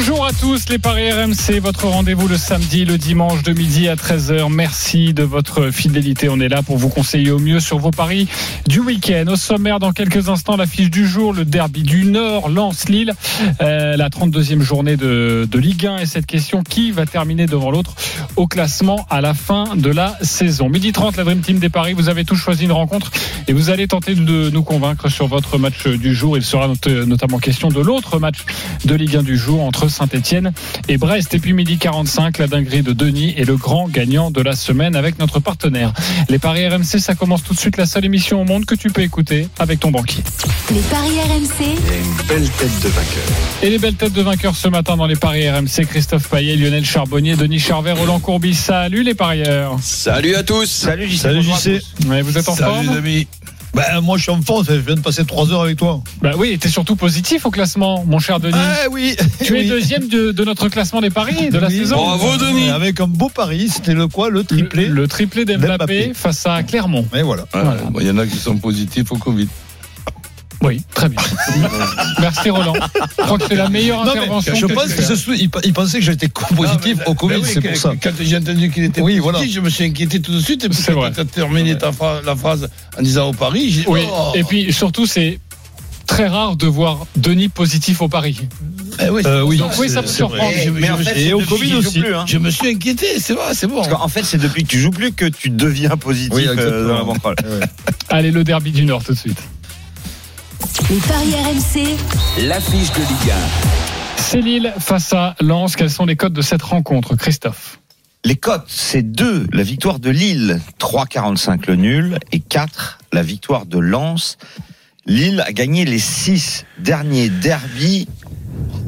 Bonjour à tous les Paris RMC, votre rendez-vous le samedi, le dimanche de midi à 13h. Merci de votre fidélité. On est là pour vous conseiller au mieux sur vos paris du week-end. Au sommaire, dans quelques instants, l'affiche du jour, le derby du Nord, Lens-Lille, euh, la 32e journée de, de Ligue 1 et cette question, qui va terminer devant l'autre au classement à la fin de la saison? Midi 30, la Dream Team des Paris, vous avez tous choisi une rencontre et vous allez tenter de nous convaincre sur votre match du jour. Il sera notamment question de l'autre match de Ligue 1 du jour entre Saint-Etienne et Brest. Et puis midi 45, la dinguerie de Denis est le grand gagnant de la semaine avec notre partenaire. Les Paris RMC, ça commence tout de suite, la seule émission au monde que tu peux écouter avec ton banquier. Les Paris RMC. Et une belle tête de vainqueur. Et les belles têtes de vainqueurs ce matin dans les Paris RMC, Christophe Payet, Lionel Charbonnier, Denis Charvet, Roland Courbis. Salut les parieurs. Salut à tous. Salut JC. Salut JC. Ouais, vous êtes en Salut forme les amis. Ben, moi je suis en forme, je viens de passer 3 heures avec toi. Bah oui, t'es surtout positif au classement, mon cher Denis. Ah oui. tu es oui. deuxième de, de notre classement des paris de la Oui. saison. Bravo Denis. Avec un beau pari, c'était le quoi Le triplé. Le, le triplé d'Mbappé face à Clermont. Mais voilà. Voilà. Il y en a qui sont positifs au Covid. Oui, très bien. Merci Roland. Je crois que c'est la meilleure Non, intervention. je que pense qu'il il, pensait que j'étais positif Non, mais- au Covid, oui, c'est pour ça. Quand j'ai entendu qu'il était Oui, positif, voilà. je me suis inquiété tout de suite. Et puis C'est quand vrai. tu as terminé ta la phrase en disant au Paris, j'ai dit, Oui, oh. et puis surtout, c'est très rare de voir Denis positif au pari. Eh oui, Euh, oui, Donc oui, ça me surprend. Je, me- Mais en fait, Et au Covid aussi. plus, hein. je me suis inquiété, c'est vrai, c'est bon. Parce qu'en fait, c'est depuis que tu joues plus que tu deviens positif Oui, euh, exactement. dans la. Allez, le derby du Nord tout de suite. Les Paris RMC. L'affiche de Ligue C'est Lille face à Lens. Quels sont les codes de cette rencontre, Christophe Les cotes, c'est 2, la victoire de Lille, 3,45 le nul, et 4, la victoire de Lens. Lille a gagné les 6 derniers derbies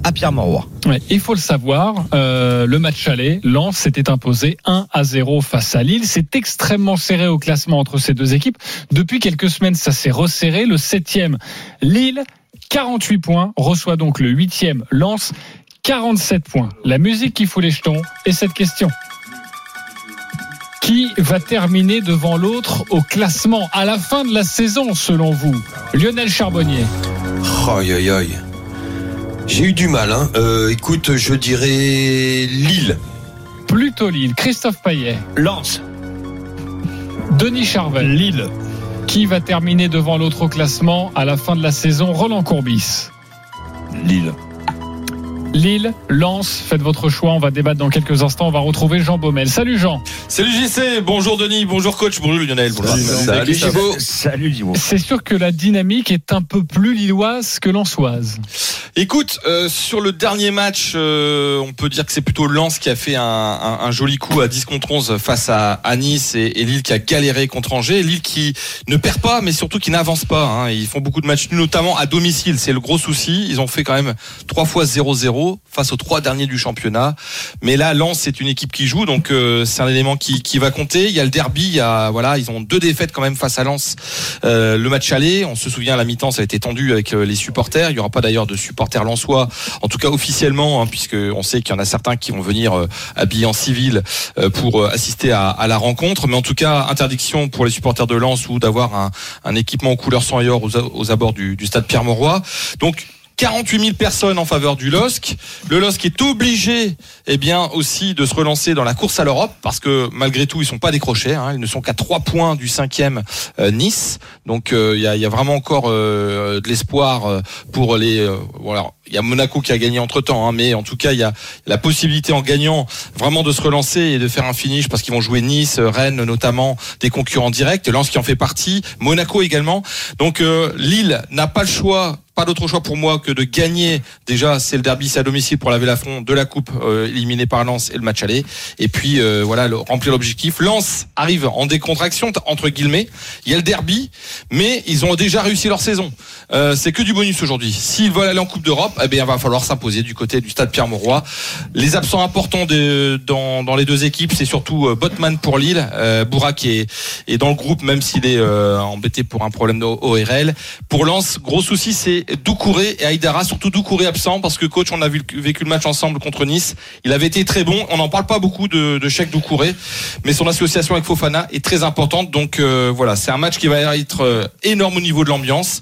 à Pierre-Mauroy. Ouais, il faut le savoir, euh, le match aller, Lens s'était imposé 1 à 0 face à Lille. C'est extrêmement serré au classement entre ces deux équipes. Depuis quelques semaines, ça s'est resserré. Le septième, Lille, 48 points, reçoit donc le huitième, Lens, 47 points. La musique qui fout les jetons est cette question. Qui va terminer devant l'autre au classement à la fin de la saison, selon vous? Lionel Charbonnier. Aïe aïe aïe. J'ai eu du mal. Hein. Euh, écoute, je dirais Lille. Plutôt Lille. Christophe Payet. Lens, Denis Charvet. Lille. Qui va terminer devant l'autre au classement à la fin de la saison? Roland Courbis. Lille. Lille, Lens, faites votre choix. On va débattre dans quelques instants. On va retrouver Jean Baumel. Salut Jean. Salut JC, bonjour Denis, bonjour coach, bonjour Lionel. Bonjour. Salut Chivo. salut. C'est sûr que la dynamique est un peu plus lilloise que lensoise. Écoute, euh, sur le dernier match, euh, on peut dire que c'est plutôt Lens qui a fait un, un- un joli coup à 10 contre 11 face à, à Nice et, et Lille qui a galéré contre Angers. Lille qui ne perd pas, mais surtout qui n'avance pas. hein. Ils font beaucoup de matchs nuls, notamment à domicile. C'est le gros souci. Ils ont fait quand même trois fois 0-0 face aux trois derniers du championnat. Mais là, Lens, c'est une équipe qui joue, donc euh, c'est un élément qui, qui va compter. Il y a le derby, il y a, voilà, ils ont deux défaites quand même face à Lens. Euh, le match aller, on se souvient la mi-temps, ça a été tendu avec euh, les supporters. Il y aura pas d'ailleurs de supporters lensois, en tout cas officiellement, hein, puisque on sait qu'il y en a certains qui vont venir euh, habillés en civil euh, pour euh, assister à, à la rencontre. Mais en tout cas, interdiction pour les supporters de Lens ou d'avoir un, un équipement en couleur sang et or aux, aux abords du, du stade Pierre-Mauroy. Donc 48 000 personnes en faveur du LOSC. Le LOSC est obligé, eh bien, aussi de se relancer dans la course à l'Europe parce que malgré tout, ils sont pas décrochés. Hein, ils ne sont qu'à trois points du cinquième euh, Nice. Donc euh, il y, a, vraiment encore euh, de l'espoir euh, pour les. Il y a Monaco qui a gagné entre temps, hein, mais en tout cas, il y a la possibilité en gagnant vraiment de se relancer et de faire un finish parce qu'ils vont jouer Nice, Rennes notamment, des concurrents directs. Lens qui en fait partie, Monaco également. Donc euh, Lille n'a pas le choix pas d'autre choix pour moi que de gagner. Déjà, c'est le derby, c'est à domicile pour laver l'affront de la coupe euh, éliminée par Lens et le match aller. Et puis euh, voilà, remplir l'objectif. Lens arrive en décontraction entre guillemets. Il y a le derby, mais ils ont déjà réussi leur saison. Euh, c'est que du bonus aujourd'hui. S'ils veulent aller en Coupe d'Europe, eh bien, il va falloir s'imposer du côté du stade Pierre-Mauroy. Les absents importants de- dans, dans les deux équipes, c'est surtout euh, Botman pour Lille. Euh, Bourak est, est dans le groupe, même s'il est euh, embêté pour un problème d'ORL. Pour Lens, gros souci, c'est Doucouré et Aïdara, surtout Doucouré absent parce que coach, on a vu, vécu le match ensemble contre Nice. Il avait été très bon. On n'en parle pas beaucoup de, de Cheikh Doucouré, mais son association avec Fofana est très importante. Donc euh, voilà, c'est un match qui va être euh, énorme au niveau de l'ambiance,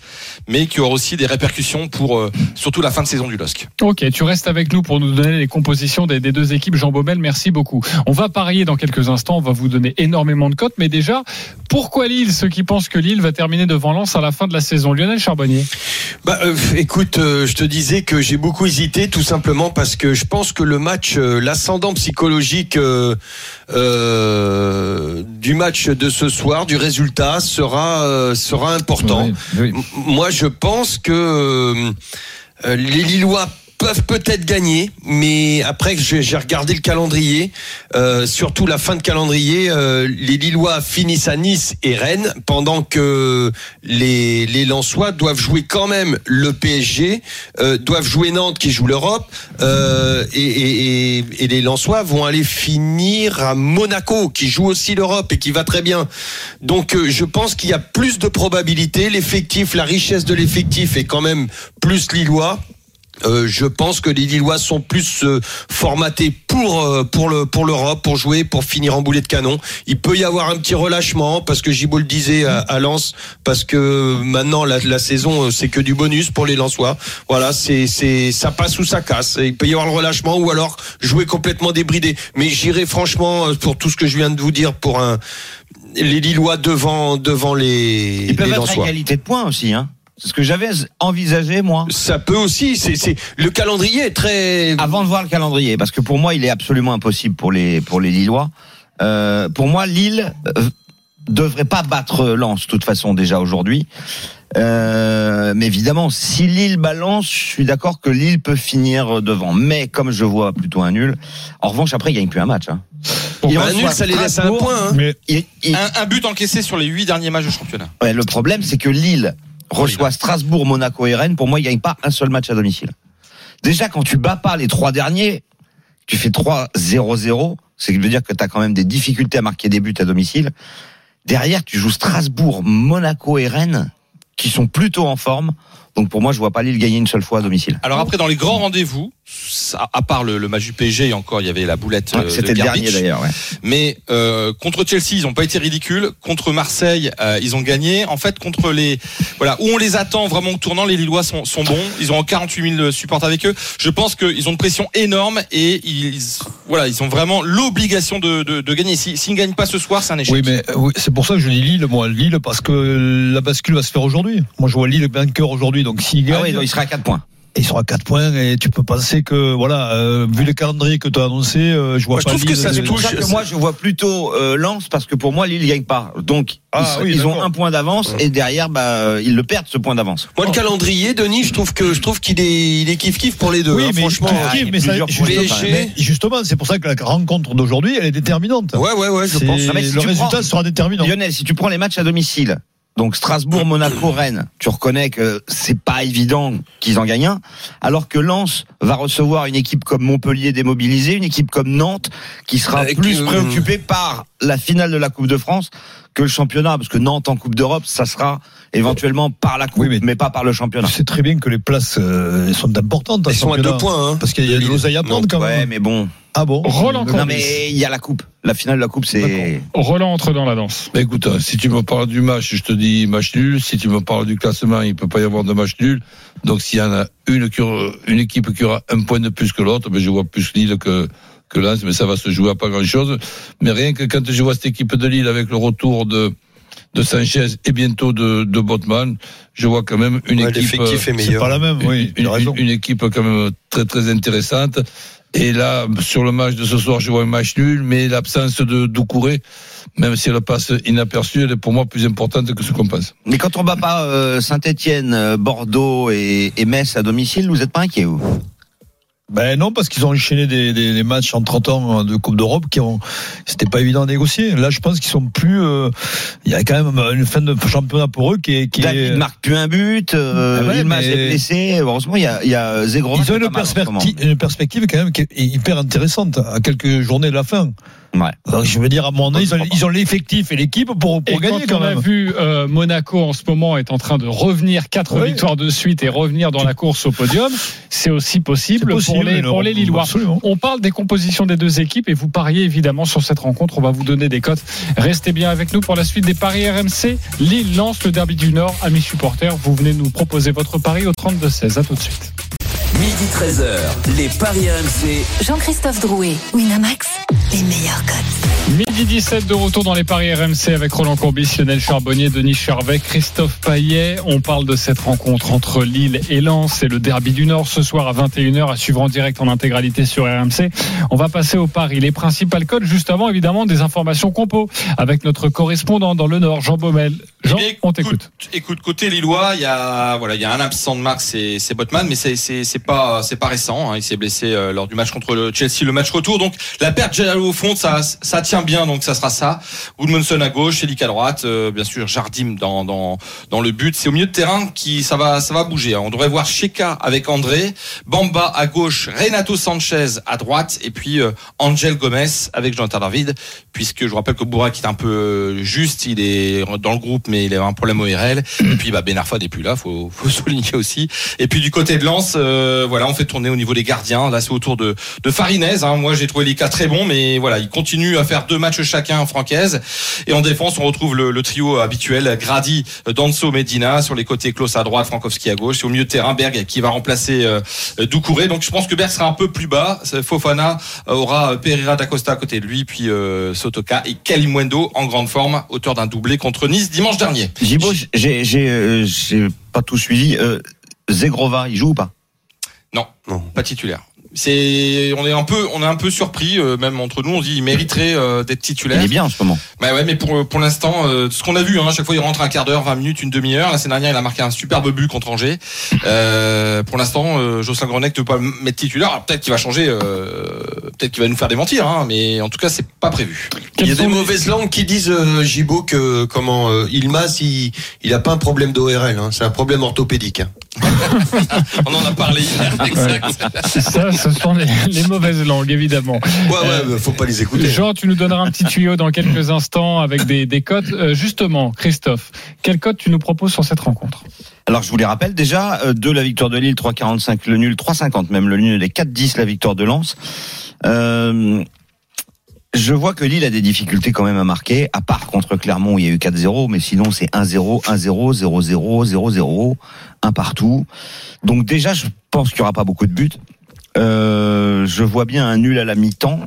mais qui aura aussi des répercussions pour euh, surtout la fin de saison du LOSC. Ok, tu restes avec nous pour nous donner les compositions des, des deux équipes. Jean Baumel, merci beaucoup. On va parier dans quelques instants. On va vous donner énormément de cotes, mais déjà, pourquoi Lille? Ceux qui pensent que Lille va terminer devant Lens à la fin de la saison. Lionel Charbonnier. Bah, euh, écoute, euh, je te disais que j'ai beaucoup hésité, tout simplement parce que je pense que le match, euh, l'ascendant psychologique euh, euh, du match de ce soir, du résultat, sera euh, sera important. Moi, je pense que les Lillois peuvent peut-être gagner, mais après j'ai regardé le calendrier, euh, surtout la fin de calendrier, euh, les Lillois finissent à Nice et Rennes, pendant que les, les Lensois doivent jouer quand même le PSG, euh, doivent jouer Nantes qui joue l'Europe, euh, et, et, et, et les Lensois vont aller finir à Monaco qui joue aussi l'Europe et qui va très bien. Donc euh, je pense qu'il y a plus de probabilités, l'effectif, la richesse de l'effectif est quand même plus Lillois. Euh, je pense que les Lillois sont plus euh, formatés pour euh, pour le pour l'Europe, pour jouer, pour finir en boulet de canon. Il peut y avoir un petit relâchement parce que Gibault le disait à, à Lens, parce que maintenant la, la saison euh, c'est que du bonus pour les Lensois. Voilà, c'est c'est ça passe ou ça casse. Il peut y avoir le relâchement ou alors jouer complètement débridé. Mais j'irai franchement euh, pour tout ce que je viens de vous dire pour un les Lillois devant devant les Ils peuvent les être à égalité de points aussi. Hein. C'est ce que j'avais envisagé, moi. Ça peut aussi. C'est c'est le calendrier est très Avant de voir le calendrier, parce que pour moi, il est absolument impossible pour les, pour les Lillois. Euh, pour moi, Lille euh, devrait pas battre Lens, de toute façon, déjà aujourd'hui. Euh, mais évidemment, si Lille balance, je suis d'accord que Lille peut finir devant. Mais comme je vois plutôt un nul, en revanche, après, il gagne plus un match. Hein. Il Bah, reçoit nul, ça les laisse à un point. hein. Mais Il- il- Un, un but encaissé sur les huit derniers matchs de championnat. ouais, le problème, c'est que Lille reçoit Strasbourg, Monaco et Rennes. Pour moi, il gagne pas un seul match à domicile. Déjà, quand tu bats pas les trois derniers, tu fais 3-0-0, c'est veut dire que tu as quand même des difficultés à marquer des buts à domicile. Derrière, tu joues Strasbourg, Monaco et Rennes, qui sont plutôt en forme. Donc pour moi, je vois pas Lille gagner une seule fois à domicile. Alors après, dans les grands rendez-vous, à part le, le match du PSG, encore, il y avait la boulette euh, C'était de le dernier d'ailleurs. Ouais. Mais euh, contre Chelsea, ils n'ont pas été ridicules. Contre Marseille, euh, ils ont gagné. En fait, contre les voilà où on les attend vraiment au tournant, les Lillois sont, sont bons. Ils ont 48 000 supporters avec eux. Je pense qu'ils ont une pression énorme et ils voilà, ils ont vraiment l'obligation de, de, de gagner. Si- S'ils ne gagnent pas ce soir, c'est un échec. oui, mais euh, oui, c'est pour ça que je dis Lille, moi, Lille, parce que la bascule va se faire aujourd'hui. Moi, je vois Lille vainqueur aujourd'hui, donc s'il gagne, Ah oui, donc il sera à 4 points. il sera à 4 points et tu peux penser que, voilà, euh, vu le calendrier que tu as annoncé, euh, je vois Moi, je pas trouve que ça se ça touche. que moi, je vois plutôt euh, Lens parce que pour moi, Lille gagne pas. Donc Ah ils, oui, ils ont un point d'avance et derrière, bah, euh, ils le perdent ce point d'avance. Moi, le calendrier, Denis, je trouve que je trouve qu'il est, il est kiff kiff pour les deux. Oui, hein, mais, franchement. ah, y a mais ça- justement, mais justement, c'est pour ça que la rencontre d'aujourd'hui, elle est déterminante. Ouais, ouais, ouais, je C'est- pense. Non, mais si le résultat prends- sera déterminant. Lionel, si tu prends les matchs à domicile, donc Strasbourg, Monaco, Rennes, tu reconnais que c'est pas évident qu'ils en gagnent un, alors que Lens va recevoir une équipe comme Montpellier démobilisée, une équipe comme Nantes qui sera Avec, plus euh, préoccupée par la finale de la Coupe de France que le championnat, parce que Nantes en Coupe d'Europe, ça sera éventuellement par la Coupe, Oui, mais- mais... pas par le championnat. Tu sais très bien que les places euh, sont importantes. ce sont à deux points. Hein. Parce qu'il y a de l'oseille à prendre quand Ouais, même. mais bon. Ah bon Roland. Non, mais il y a la Coupe. La finale de la Coupe, c'est. Roland entre dans la danse. Ben écoute, si tu me parles du match, je te dis match nul. Si tu me parles du classement, il peut pas y avoir de match nul. Donc s'il y en a une, qui aura- une équipe qui aura un point de plus que l'autre, ben je vois plus Lille que que Lens, mais ça va se jouer à pas grand chose. Mais rien que quand je vois cette équipe de Lille avec le retour de de Sanchez et bientôt de, de Botman, je vois quand même une Ouais, équipe. L'effectif est C'est meilleur. pas la même, oui. une- une équipe quand même très très intéressante. Et là, sur le match de ce soir, je vois un match nul, mais l'absence de Doucouré, même si elle passe inaperçue, elle est pour moi plus importante que ce qu'on pense. Mais quand on bat pas Saint-Etienne, Bordeaux et, et Metz à domicile, vous êtes pas inquiet, vous? Ben non, parce qu'ils ont enchaîné des, des, des, matchs en 30 ans de Coupe d'Europe qui ont, c'était pas évident à négocier. Là, je pense qu'ils sont plus, euh, il y a quand même une fin de championnat pour eux qui est, qui David est... marque plus un but, euh, Ah ouais, mais- est blessé. Heureusement, il y a, il y a Zegro. Ils ont une perspective, une perspective quand même qui est hyper intéressante à quelques journées de la fin. Ouais. Donc, je veux dire, à mon avis, ils ont, ils ont l'effectif et l'équipe pour, pour Et gagner quand quand on a vu euh, Monaco en ce moment est en train de revenir quatre Oui. victoires de suite et revenir dans la course au podium, c'est aussi possible, pour les, pour les Lillois. absolument. On parle des compositions des deux équipes et vous pariez évidemment sur cette rencontre. On va vous donner des cotes. Restez bien avec nous pour la suite des paris RMC. Lille lance le derby du Nord. Amis supporters, vous venez nous proposer votre pari au 32-16. À tout de suite. Midi 13h, les Paris RMC. Jean-Christophe Drouet, Winamax, les meilleurs cotes. Midi 17 de retour dans les paris RMC avec Roland Courbis, Lionel Charbonnier, Denis Charvet, Christophe Paillet. On parle de cette rencontre entre Lille et Lens. C'est le derby du Nord ce soir à 21h à suivre en direct en intégralité sur RMC. On va passer au paris. Les principales codes juste avant évidemment des informations compo avec notre correspondant dans le Nord, Jean Baumel. Jean, Eh bien, on t'écoute. Écoute, côté Lillois, il y a voilà, il y a un absent de marque, c'est c'est Botman, mais c'est c'est c'est pas c'est pas récent. hein. Il s'est blessé euh, lors du match contre le Chelsea, le match retour. Donc la perte Jalalo au fond, ça ça tient bien, donc ça sera ça. Woodmanson à gauche, Elik à droite, euh, bien sûr Jardim dans dans dans le but. C'est au milieu de terrain qui ça va ça va bouger. hein. On devrait voir Sheka avec André, Bamba à gauche, Renato Sanchez à droite, et puis euh, Angel Gomez avec Jonathan David, puisque je vous rappelle que Bourak est un peu euh, juste, il est dans le groupe, mais il a un problème ORL. Et puis bah, Ben Arfa n'est plus là, faut, faut souligner aussi. Et puis du côté de Lens, euh, voilà, on fait tourner au niveau des gardiens. Là, c'est autour de, de Farinez. Hein. Moi, j'ai trouvé les très bons, mais voilà, ils continuent à faire deux matchs chacun en francaise. Et en défense, on retrouve le, le trio habituel Grady, Danso, Medina sur les côtés, Klaus à droite, Frankowski à gauche. Et au milieu de terrain, Berg qui va remplacer euh, Doucouré. Donc, je pense que Berg sera un peu plus bas. Fofana euh, aura Pereira d'Acosta à côté de lui, puis euh, Sotoka et Kalimwendo en grande forme, auteur d'un doublé contre Nice dimanche dernier. Gibo, j'ai, j'ai, euh, j'ai pas tout suivi. Euh, Zegrova, il joue ou pas? Non, non, pas titulaire. C'est, on est un peu, on est un peu surpris, euh, même entre nous, on dit il mériterait euh, d'être titulaire. Il est bien en ce moment. Bah ouais, mais pour pour l'instant, euh, ce qu'on a vu, hein, à chaque fois il rentre un quart d'heure, 20 minutes, une demi-heure. La semaine dernière, il a marqué un superbe but contre Angers. Euh, pour l'instant, euh, Jocelyn Grenec ne peut pas le mettre titulaire. Alors, peut-être qu'il va changer, euh, peut-être qu'il va nous faire démentir, hein, mais en tout cas, c'est pas prévu. Il y a des mauvaises langues qui disent euh, Gibo que comment euh, Ilmaz il il a pas un problème d'ORL, hein, c'est un problème orthopédique. hein. On en a parlé hier. Exact. C'est ça, ce sont les, les mauvaises langues évidemment. Ouais ouais, mais faut pas les écouter. Jean, tu nous donneras un petit tuyau dans quelques instants avec des, des cotes. Euh, justement, Christophe, quelle cote tu nous proposes sur cette rencontre? Alors je vous les rappelle déjà, euh, de la victoire de Lille, 3,45 le nul, 3,50 même le nul, les 4,10 la victoire de Lens. Euh, je vois que Lille a des difficultés quand même à marquer, à part contre Clermont où il y a eu 4-0, mais sinon c'est 1-0, 1-0, 0-0, 0-0, un partout. Donc déjà, je pense qu'il y aura pas beaucoup de buts. Euh, je vois bien un nul à la mi-temps.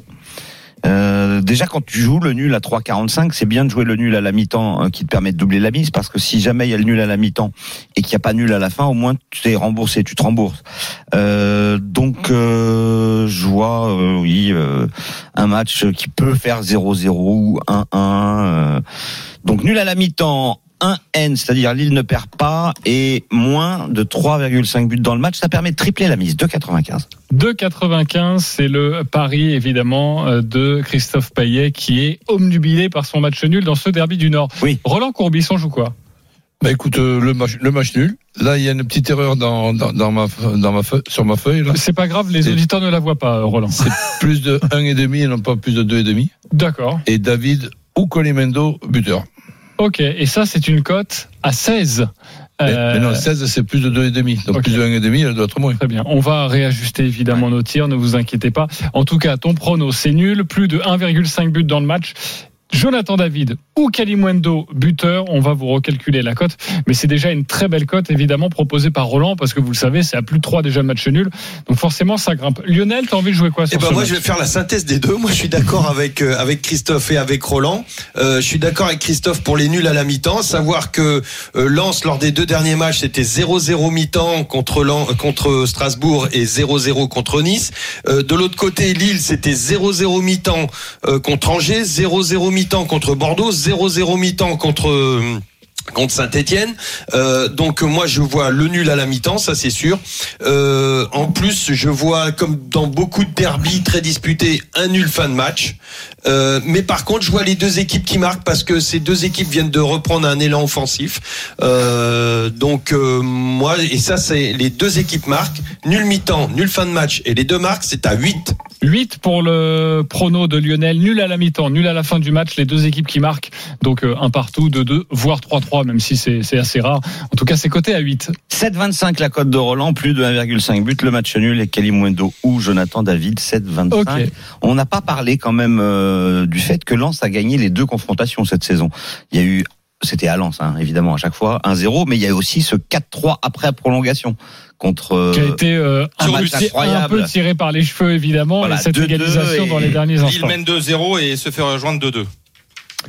Euh, déjà, quand tu joues le nul à 3,45, c'est bien de jouer le nul à la mi-temps euh, qui te permet de doubler la mise, parce que si jamais il y a le nul à la mi-temps et qu'il n'y a pas nul à la fin, au moins tu t'es remboursé, tu te rembourses. Euh, donc, euh, je vois, oui, un match qui peut faire 0-0 ou 1-1. euh. donc nul à la mi-temps. 1N, c'est-à-dire Lille ne perd pas, et moins de 3,5 buts dans le match, ça permet de tripler la mise, 2,95. 2,95, c'est le pari évidemment euh, de Christophe Payet qui est omnubilé par son match nul dans ce derby du Nord. Oui. Roland Courbis, on joue quoi? Bah écoute, euh, le match, le match nul. Là, il y a une petite erreur dans, dans, dans ma, dans ma feuille, sur ma feuille. Là. C'est pas grave, les auditeurs ne la voient pas, Roland. C'est plus de 1,5 et non pas plus de 2,5. D'accord. Et David ou Colimendo, buteur. Ok, et ça c'est une cote à 16. Mais, Euh, mais non, 16, c'est plus de 2,5. Donc plus de 1,5, elle doit être moins. Très bien. On va réajuster évidemment nos tirs, ne vous inquiétez pas. En tout cas, ton prono, c'est nul. Plus de 1,5 but dans le match. Jonathan David ou Kalimwendo buteur, on va vous recalculer la cote, mais c'est déjà une très belle cote évidemment proposée par Roland parce que vous le savez, c'est à plus de 3 déjà le match nul. Donc forcément ça grimpe. Lionel, t'as envie de jouer quoi sur Eh ben ce moi match je vais faire la synthèse des deux. Moi je suis d'accord avec euh, avec Christophe et avec Roland. Euh, je suis d'accord avec Christophe pour les nuls à la mi-temps. Savoir que euh, Lens lors des deux derniers matchs c'était 0-0 mi-temps contre Lens- euh, contre Strasbourg et 0-0 contre Nice. Euh, de l'autre côté Lille c'était 0-0 mi-temps euh, contre Angers, 0-0 mi-temps contre Bordeaux, 0-0 mi-temps contre euh, contre Saint-Etienne. Euh, donc moi je vois le nul à la mi-temps, ça c'est sûr. Euh, en plus je vois comme dans beaucoup de derbies très disputés un nul fin de match. Euh, mais par contre je vois les deux équipes qui marquent parce que ces deux équipes viennent de reprendre un élan offensif. Donc moi et ça c'est les deux équipes marquent nul mi-temps, nul fin de match et les deux marques c'est à 8. 8 pour le prono de Lionel, nul à la mi-temps, nul à la fin du match, les deux équipes qui marquent, donc un partout, 2-2, voire 3-3, même si c'est assez rare. En tout cas, c'est coté à 8. 7,25 la cote de Roland, plus de 1,5 but, le match nul et Kalimundo ou Jonathan David, 7,25. Ok. On n'a pas parlé quand même euh, du fait que Lens a gagné les deux confrontations cette saison. Il y a eu, c'était à Lens, hein, évidemment, à chaque fois, 1-0, mais il y a eu aussi ce 4-3 après prolongation contre euh, Qui a été euh, un match un peu tiré par les cheveux, évidemment, Voilà, et cette 2-2 égalisation dans les derniers instants. mène 2-0 et se fait rejoindre 2-2.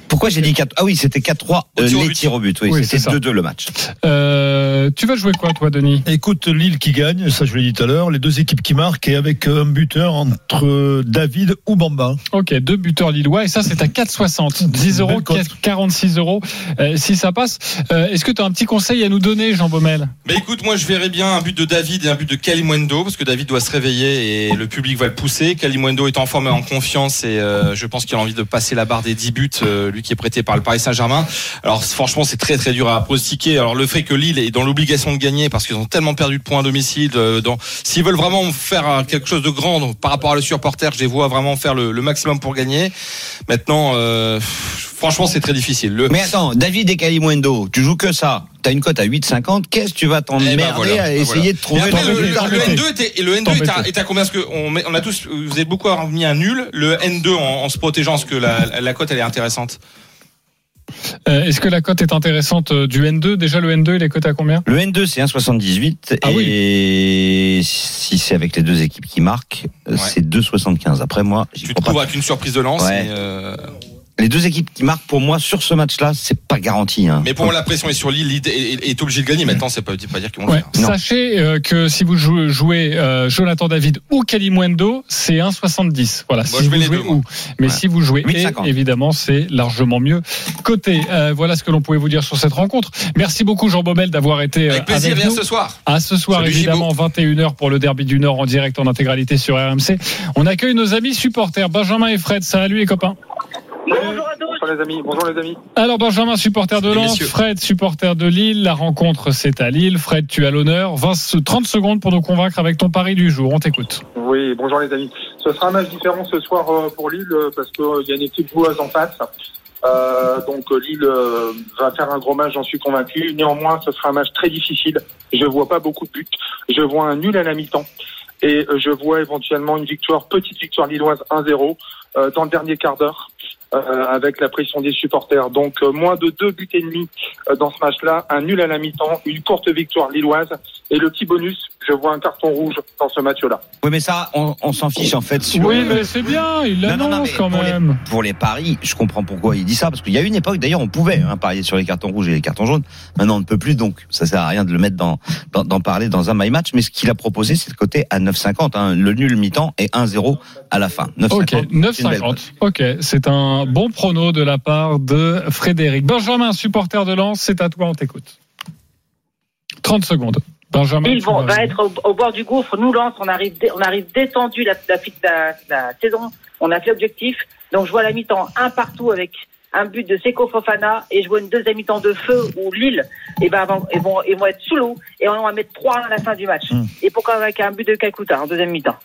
Pourquoi j'ai dit 4 Ah oui, c'était 4-3 Au euh, les but. tirs au but. Oui, Oui, c'était c'est ça. 2-2 le match. Euh, tu vas jouer quoi, toi, Denis? Écoute, Lille qui gagne, ça je l'ai dit tout à l'heure, les deux équipes qui marquent et avec un buteur entre David ou Bamba. Ok, deux buteurs lillois, et ça, c'est à 4,60. 10 euros, Belle cote. 46 euros, euh, si ça passe. Euh, Est-ce que tu as un petit conseil à nous donner, Jean Baumel? Mais écoute, moi je verrais bien un but de David et un but de Kalimundo parce que David doit se réveiller et le public va le pousser. Kalimundo est en forme et en confiance et euh, je pense qu'il a envie de passer la barre des 10 buts, euh, lui qui est prêté par le Paris Saint-Germain. Alors franchement, c'est très très dur à pronostiquer. Alors le fait que Lille est dans l'obligation de gagner parce qu'ils ont tellement perdu de points à domicile, euh, dans- s'ils veulent vraiment faire euh, quelque chose de grand par rapport à le supporter, je les vois vraiment faire le, le maximum pour gagner. Maintenant, euh, franchement, c'est très difficile. Le, Mais attends, David et Kalimundo, tu joues que ça. T'as une cote à 8,50. Qu'est-ce que tu vas t'emmerder ben voilà, à ben essayer voilà. de trouver après, le, le- résultat le N2 était, et le N2 est à, est à combien? Parce que on, met- on a tous, vous êtes beaucoup mis un nul. Le N2 en, en se protégeant, parce que la, la cote elle est intéressante. Euh, Est-ce que la cote est intéressante euh, du N2 Déjà, le N2, il est coté à combien? Le N2 c'est 1,78 Ah et si c'est avec les deux équipes qui marquent, Ouais. c'est 2,75. Après moi, j'y Tu te trouves pas. avec une surprise de lance. Ouais. euh, Les deux équipes qui marquent pour moi sur ce match-là, c'est pas garanti. Hein. mais pour moi, la pression est sur Lille. Lille est, est- est obligé de gagner. Maintenant, c'est pas, pas dire qu'ils vont le Ouais. faire. Non. Sachez euh, que si vous jouez, jouez euh, Jonathan David ou Kalimundo, c'est 1,70. Voilà, Moi, si je mets vous les jouez deux, ou. Mais Ouais. si vous jouez et, 8,50. évidemment, c'est largement mieux côté. Euh, voilà ce que l'on pouvait vous dire sur cette rencontre. Merci beaucoup, Jean Baumel, d'avoir été euh, Avec plaisir, avec viens nous. ce soir. À ce soir, Salut, évidemment, 21h pour le Derby du Nord en direct en intégralité sur RMC. On accueille nos amis supporters, Benjamin et Fred. Salut les copains. Bonjour les amis, bonjour les amis. Alors Benjamin, supporter de Lens. Fred, supporter de Lille. La rencontre, c'est à Lille. Fred, tu as l'honneur. 20, 30 secondes pour nous convaincre avec ton pari du jour. On t'écoute. Oui, bonjour les amis. Ce sera un match différent ce soir euh, pour Lille euh, parce qu'il y a une équipe joueuse en face. Euh, donc euh, Lille euh, va faire un gros match, j'en suis convaincu. Néanmoins, ce sera un match très difficile. Je vois pas beaucoup de buts. Je vois un nul à la mi-temps. Et euh, je vois éventuellement une victoire, petite victoire lilloise 1-0 euh, dans le dernier quart d'heure. Euh, avec la pression des supporters. Donc euh, moins de deux buts et demi euh, dans ce match-là, un nul à la mi-temps, une courte victoire lilloise et le petit bonus, je vois un carton rouge dans ce match-là. Oui, mais ça, on, on s'en fiche en fait. Sur, Oui, mais c'est bien. Il Non, non, non, l'annonce quand pour les- même. pour les paris, je comprends pourquoi il dit ça, parce qu'il y a une époque, d'ailleurs, on pouvait hein, parier sur les cartons rouges et les cartons jaunes. Maintenant, on ne peut plus, donc ça sert à rien de le mettre dans d'en parler dans un my match. Mais ce qu'il a proposé, c'est le côté à 9,50, hein, le nul mi-temps et 1-0 à la fin. 9,50. Ok, c'est une belle 9,50. cote. Ok, c'est un bon prono de la part de Frédéric. Benjamin, supporter de Lens, c'est à toi, on t'écoute. 30 secondes. Benjamin. Ils vont, va être au, au bord du gouffre. Nous, Lens, on arrive, on arrive détendu la, la, la, la saison. On a fait l'objectif. Donc, je vois la mi-temps un partout avec un but de Seko Fofana et je vois une deuxième mi-temps de feu où Lille, eh ben, ils, vont, ils vont être sous l'eau et on va mettre 3 à la fin du match. Hmm. Et pourquoi avec un but de Kakuta en deuxième mi-temps?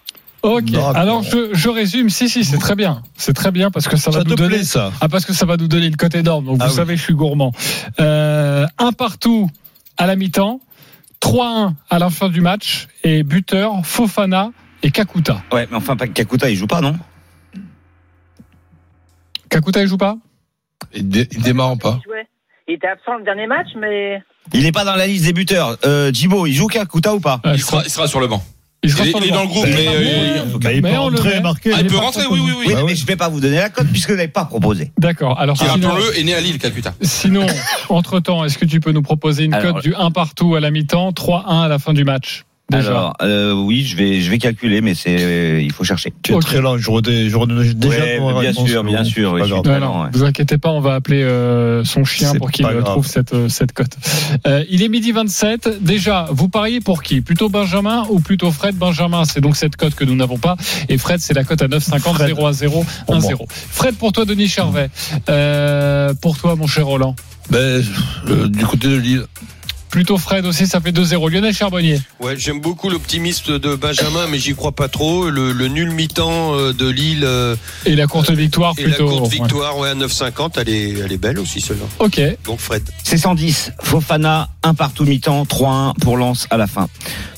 Ok, alors je, je résume. Si, si, c'est très bien. C'est très bien parce que ça va Ça nous donner. plaît ça Ah, parce que ça va nous donner une cote énorme. Donc, Ah vous oui. savez, je suis gourmand. Euh, un partout à la mi-temps, 3-1 à la fin du match et buteur Fofana et Kakuta. Ouais, mais enfin, pas Kakuta, il joue pas, non? Kakuta, il joue pas? Il, dé- il démarre pas? Il jouait. Il était absent le dernier match, mais Il n'est pas dans la liste des buteurs. Euh, Djibo, il joue Kakuta ou pas? Euh, Il sera, il sera sur le banc. Il est- il dans le groupe, mais, euh. Bah, Il peut rentrer marquer. Ah, il peut rentrer, oui, oui, connu. oui. Oui, mais je vais pas vous donner la cote puisque vous n'avez pas proposé. D'accord. Alors, rappelons-le, est né à Lille, Calcutta. sinon entre-temps, est-ce que tu peux nous proposer une cote du 1 partout à la mi-temps, 3-1 à la fin du match? Déjà Alors, euh, oui, je vais, je vais calculer, mais c'est, il faut chercher. Tu es Ok. très lent. Je redonne, je redonne déjà Ouais, ton bien réponse, sûr, bien sûr, oui. Ouais, très non, lent, ouais. vous inquiétez pas, on va appeler euh, son chien pour qu'il euh, trouve cette, euh, cette cote. Euh, il est midi 27. Déjà, vous pariez pour qui? Plutôt Benjamin ou plutôt Fred? Benjamin C'est donc cette cote que nous n'avons pas. Et Fred, c'est la cote à 9,50, Fred. 0 à 0, Pour 1 moi. 0. Fred, pour toi, Denis Charvet. Euh, pour toi, mon cher Roland. Ben, euh, du côté de Lille. Plutôt Fred aussi, ça fait 2-0. Lionel Charbonnier. Ouais, j'aime beaucoup l'optimisme de Benjamin, mais j'y crois pas trop. Le, le nul mi-temps euh, de Lille euh, Et la courte victoire et plutôt. la courte victoire ouais, à 9,50, elle est, elle est belle aussi celle-là. Ok. Donc Fred. C'est 110. Fofana, un partout mi-temps, 3-1 pour Lens à la fin.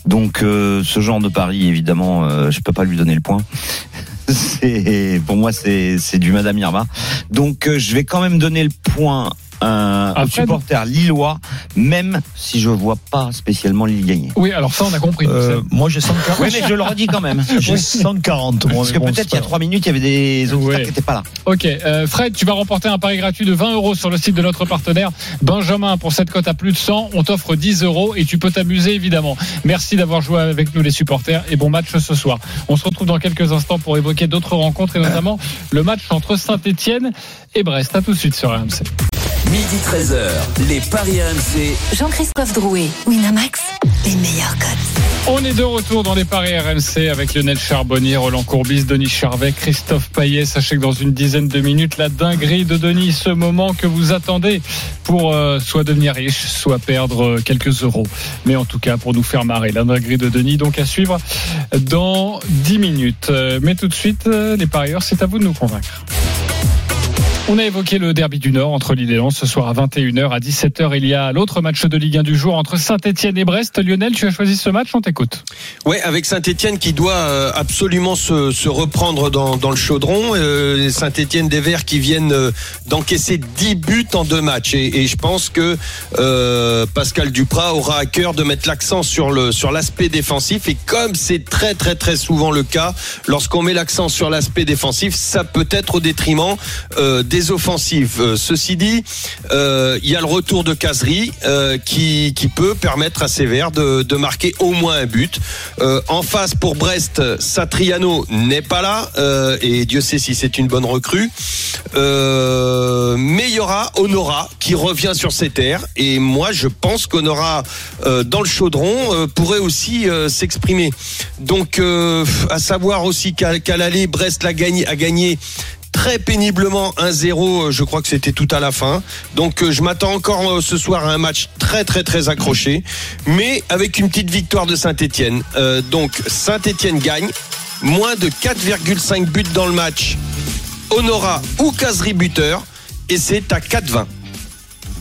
Donc, euh, ce genre de pari, évidemment, euh, je peux pas lui donner le point. C'est, pour moi, c'est, c'est du Madame Irma. Donc, euh, je vais quand même donner le point Fred supporters lillois, même si je vois pas spécialement Lille gagner. Oui, alors ça, on a compris. Euh, moi, j'ai 140. Oui, mais je le redis quand même. J'ai 140. moi, Parce que bon, peut-être qu'il y a pas trois minutes, il y avait des auditeurs Ouais. qui n'étaient pas là. Ok, euh, Fred, tu vas remporter un pari gratuit de 20 euros sur le site de notre partenaire Benjamin. Pour cette cote à plus de 100, on t'offre 10 euros et tu peux t'amuser évidemment. Merci d'avoir joué avec nous les supporters et bon match ce soir. On se retrouve dans quelques instants pour évoquer d'autres rencontres et notamment le match entre Saint-Etienne et Brest. À tout de suite sur RMC. Midi 13h, les Paris RMC. Jean-Christophe Drouet, Winamax, les meilleurs cotes. On est de retour dans les paris RMC avec Lionel Charbonnier, Roland Courbis, Denis Charvet, Christophe Payet. Sachez que dans une dizaine de minutes, la dinguerie de Denis, ce moment que vous attendez pour euh, soit devenir riche, soit perdre euh, quelques euros. Mais en tout cas, pour nous faire marrer, la dinguerie de Denis, donc à suivre dans 10 minutes. Euh, Mais tout de suite, euh, les parieurs, c'est à vous de nous convaincre. On a évoqué le derby du Nord entre Lille et Lens ce soir à 21h. À 17h, il y a l'autre match de Ligue 1 du jour entre Saint-Etienne et Brest. Lionel, tu as choisi ce match, on t'écoute. Ouais, avec Saint-Etienne qui doit euh, absolument se, reprendre dans, le chaudron. Euh, Saint-Etienne des Verts qui viennent euh, d'encaisser 10 buts en deux matchs. Et, je pense que Pascal Duprat aura à cœur de mettre l'accent sur l'aspect défensif. Et comme c'est très très très souvent le cas, lorsqu'on met l'accent sur l'aspect défensif, ça peut être au détriment des offensives. Euh, ceci dit, euh, il y a le retour de Casery euh, qui, peut permettre à Verts de, marquer au moins un but. En face pour Brest, Satriano n'est pas là et Dieu sait si c'est une bonne recrue. Mais il y aura Honora qui revient sur ses terres et moi je pense qu'Honora dans le chaudron pourrait aussi s'exprimer. Donc à savoir aussi qu'à qu'à l'aller Brest l'a gagné, a gagné très péniblement 1-0, euh, je crois que c'était tout à la fin. Donc euh, je m'attends encore euh, ce soir à un match très très très accroché, mais avec une petite victoire de Saint-Etienne. donc Saint-Etienne gagne, moins de 4,5 buts dans le match. Honora ou Casery buteur, et c'est à 4-20.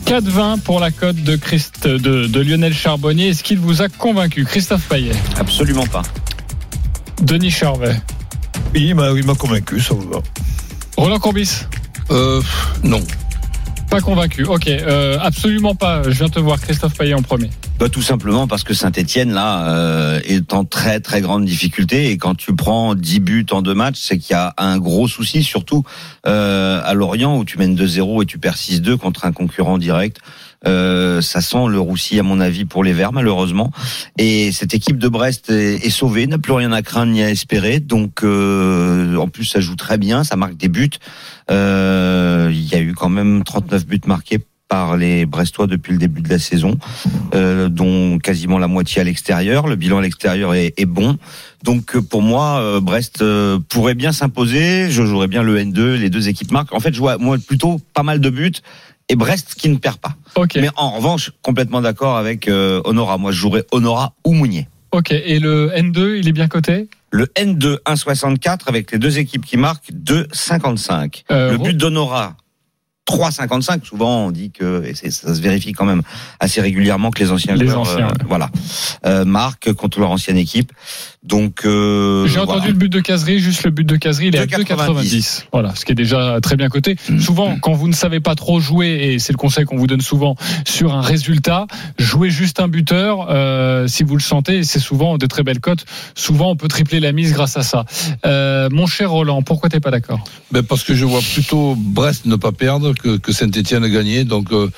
4-20 pour la cote de, Christ, de, de Lionel Charbonnier. Est-ce qu'il vous a convaincu Christophe Payet? Absolument pas. Denis Charvet Oui, il m'a il m'a convaincu, ça va. Roland Courbis Euh, non. Pas convaincu. Ok, euh, absolument pas. Je viens te voir Christophe Payet en premier. Bah, tout simplement parce que Saint-Etienne là euh, est en très très grande difficulté et quand tu prends 10 buts en deux matchs, c'est qu'il y a un gros souci, surtout euh, à Lorient où tu mènes 2-0 et tu perds 6-2 contre un concurrent direct. Euh, ça sent le roussi à mon avis pour les Verts malheureusement. Et cette équipe de Brest est, sauvée, n'a plus rien à craindre ni à espérer. Donc euh, en plus ça joue très bien, ça marque des buts. Euh, Il y a eu quand même 39 buts marqués par les Brestois depuis le début de la saison, euh, dont quasiment la moitié à l'extérieur. Le bilan à l'extérieur est, bon. Donc euh, pour moi, euh, Brest pourrait bien s'imposer. Je jouerais bien le N2. Les deux équipes marquent. En fait, je vois moi plutôt pas mal de buts et Brest qui ne perd pas. Mais en revanche, complètement d'accord avec euh, Honora. Moi, je jouerais Honora ou Mounier. Ok, et le N2, il est bien coté? Le N2 1,64 avec les deux équipes qui marquent 2,55. Euh, le but d'Honora 3,55. Souvent, on dit que et ça se vérifie quand même assez régulièrement que les anciens Les joueurs, anciens, euh, ouais. voilà, euh, marquent contre leur ancienne équipe. Donc, euh, J'ai voilà. entendu le but de Casery, juste le but de Casery, il est à 2,90. 2,90. Voilà, ce qui est déjà très bien coté. Mm. Souvent, quand vous ne savez pas trop jouer, et c'est le conseil qu'on vous donne souvent sur un résultat, jouez juste un buteur euh, si vous le sentez. et C'est souvent de très belles cotes. Souvent, on peut tripler la mise grâce à ça. Euh, mon cher Roland, pourquoi t'es pas d'accord? Ben parce que je vois plutôt Brest ne pas perdre que, que Saint-Etienne gagner. Donc, euh,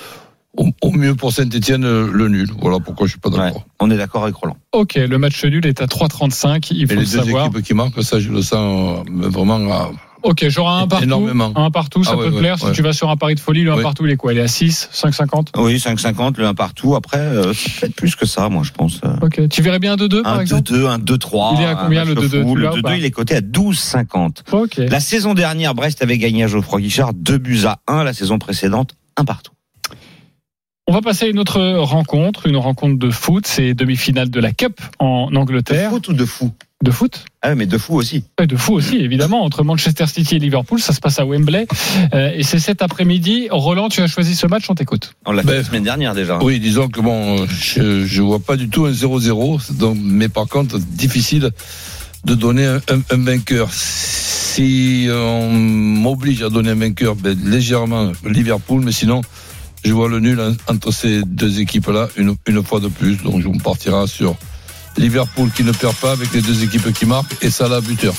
au, au mieux pour Saint-Etienne le nul. Voilà pourquoi je suis pas d'accord. Ouais, on est d'accord avec Roland. Ok, le match nul est à 3,35. Il Et faut les le deux savoir. équipes qui marquent, ça je le sens euh, vraiment. à- Ok, j'aurai un partout. Énormément. Un partout, ça Ah peut ouais, te ouais, plaire. Si ouais. tu vas sur un pari de folie, le un Oui. partout, il est quoi Il est à 6, 5,50 Oui, 5,50, le 1 partout. Après, euh, peut-être plus que ça, moi, je pense. euh. Ok, tu verrais bien un 2-2 par Un exemple 2-2, un 2-3. Il est à combien, le match de 2-2, fou. tu Le l'as ou pas 2-2, il est coté à 12,50. Ok. La saison dernière, Brest avait gagné à Geoffroy Guichard 2 buts à 1. La saison précédente, un partout. On va passer à une autre rencontre, une rencontre de foot. C'est demi-finale de la Cup en De Angleterre. foot ou de fou? De foot Ah, mais de fou aussi. Ouais, De fou aussi, évidemment, entre Manchester City et Liverpool. Ça se passe à Wembley. Euh, et c'est cet après-midi. Roland, tu as choisi ce match, on t'écoute. On l'a fait Ben, la semaine dernière déjà. Oui, disons que bon, euh, je, je vois pas du tout un 0-0, donc, mais par contre, difficile de donner un, un- un vainqueur. Si on m'oblige à donner un vainqueur, ben, légèrement Liverpool, mais sinon, je vois le nul en- entre ces deux équipes-là une, une fois de plus. Donc, je me partira sur Liverpool qui ne perd pas avec les deux équipes qui marquent et Salah buteur.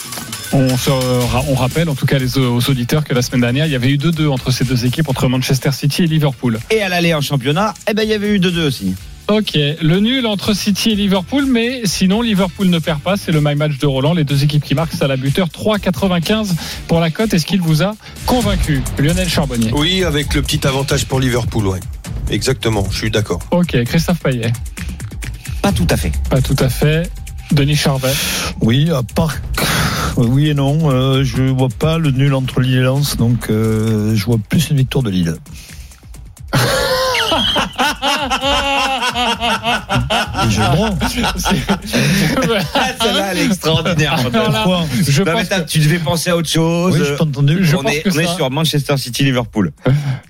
On, se, ra- on rappelle, en tout cas les, aux auditeurs, que la semaine dernière, il y avait eu 2-2 entre ces deux équipes, entre Manchester City et Liverpool. Et à l'aller en championnat, eh ben, il y avait eu 2-2 aussi. Ok, le nul entre City et Liverpool, mais sinon Liverpool ne perd pas, c'est le my match de Roland, les deux équipes qui marquent, ça la buteur 3,95 pour la cote. Est-ce qu'il vous a convaincu Lionel Charbonnier? Oui, avec le petit avantage pour Liverpool, ouais. Exactement, je suis d'accord. Ok, Christophe Payet, Pas tout à fait. pas tout à fait. Denis Charvet, Oui, à part. Oui et non, euh, je vois pas le nul entre Lille et Lens, donc euh, je vois plus une victoire de Lille. Je prends. Celle-là, elle est extraordinaire. Alors là, Quoi je Non, mais pense t'as- que- tu devais penser à autre chose. Oui, je t'ai entendu. Je on pense est, que on est ça- sur Manchester City Liverpool.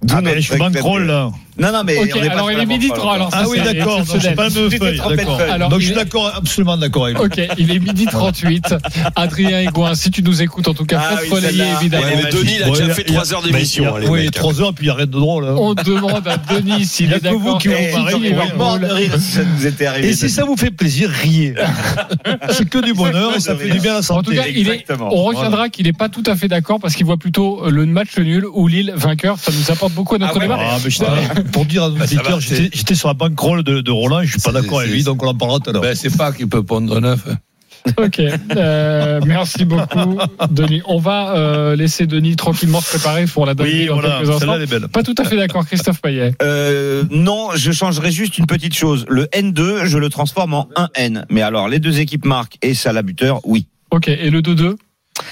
D'où Ah, mais notre je suis bankroll là. Non, non, mais Ok, on est pas alors sur il la est midi bankroll 3, alors ça Ah oui, c'est d'accord, donc exceptionnel. j'ai pas le même feuille, trompé de d'accord. feuille. Alors, Donc je il suis est- d'accord, absolument d'accord avec lui. Ok, il est midi 38. Adrien Aigouin, si tu nous écoutes, en tout cas, Ah faites oui, celle-là. évidemment. Ouais, mais Denis, il a Ouais, déjà il y a- fait il y a- 3 heures d'émission. hein, les Oui, mecs. 3 heures, puis il y a rien de drôle. hein. On demande à Denis s'il Il y a est que vous d'accord. qui vous avec marrez, City, oui, On est mort de Liverpool. rire si ça nous était arrivé. Et si ça vous fait plaisir, riez. C'est que du bonheur et ça fait du bien à la En santé. tout cas, il est, Exactement. on retiendra qu'il n'est pas tout à fait d'accord parce qu'il voit plutôt le match nul ou Lille vainqueur. Ça nous apporte beaucoup à notre Ah débat. Ah, pour dire à nos Bah, auditeurs, j'étais sur la bankroll de, de Roland et je suis pas d'accord avec lui, donc on en parlera tout à l'heure. Ben, c'est pas qu'il peut prendre neuf. Ok, euh, merci beaucoup, Denis. On va euh, laisser Denis tranquillement se préparer pour la oui, dinguerie dans voilà, quelques instants. celle-là elle est belle. Pas tout à fait d'accord, Christophe Payet. Euh, non, je changerai juste une petite chose. Le N2, je le transforme en 1N. Mais alors, les deux équipes marquent et ça la buteur, oui. Ok, et le 2-2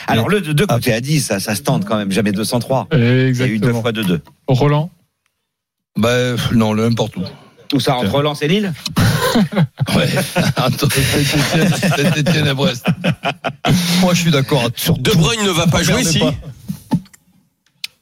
Alors, le 2 côté à 10, ça, ça se tente quand même. Jamais 203. Il y a eu deux Exactement. fois 2-2. Roland? Ben, non, le n'importe où. Tout ça entre Lens et Lille Ouais. Saint-Etienne et Brest. Moi, je suis d'accord sur De. Bruyne ne va pas jouer, si pas.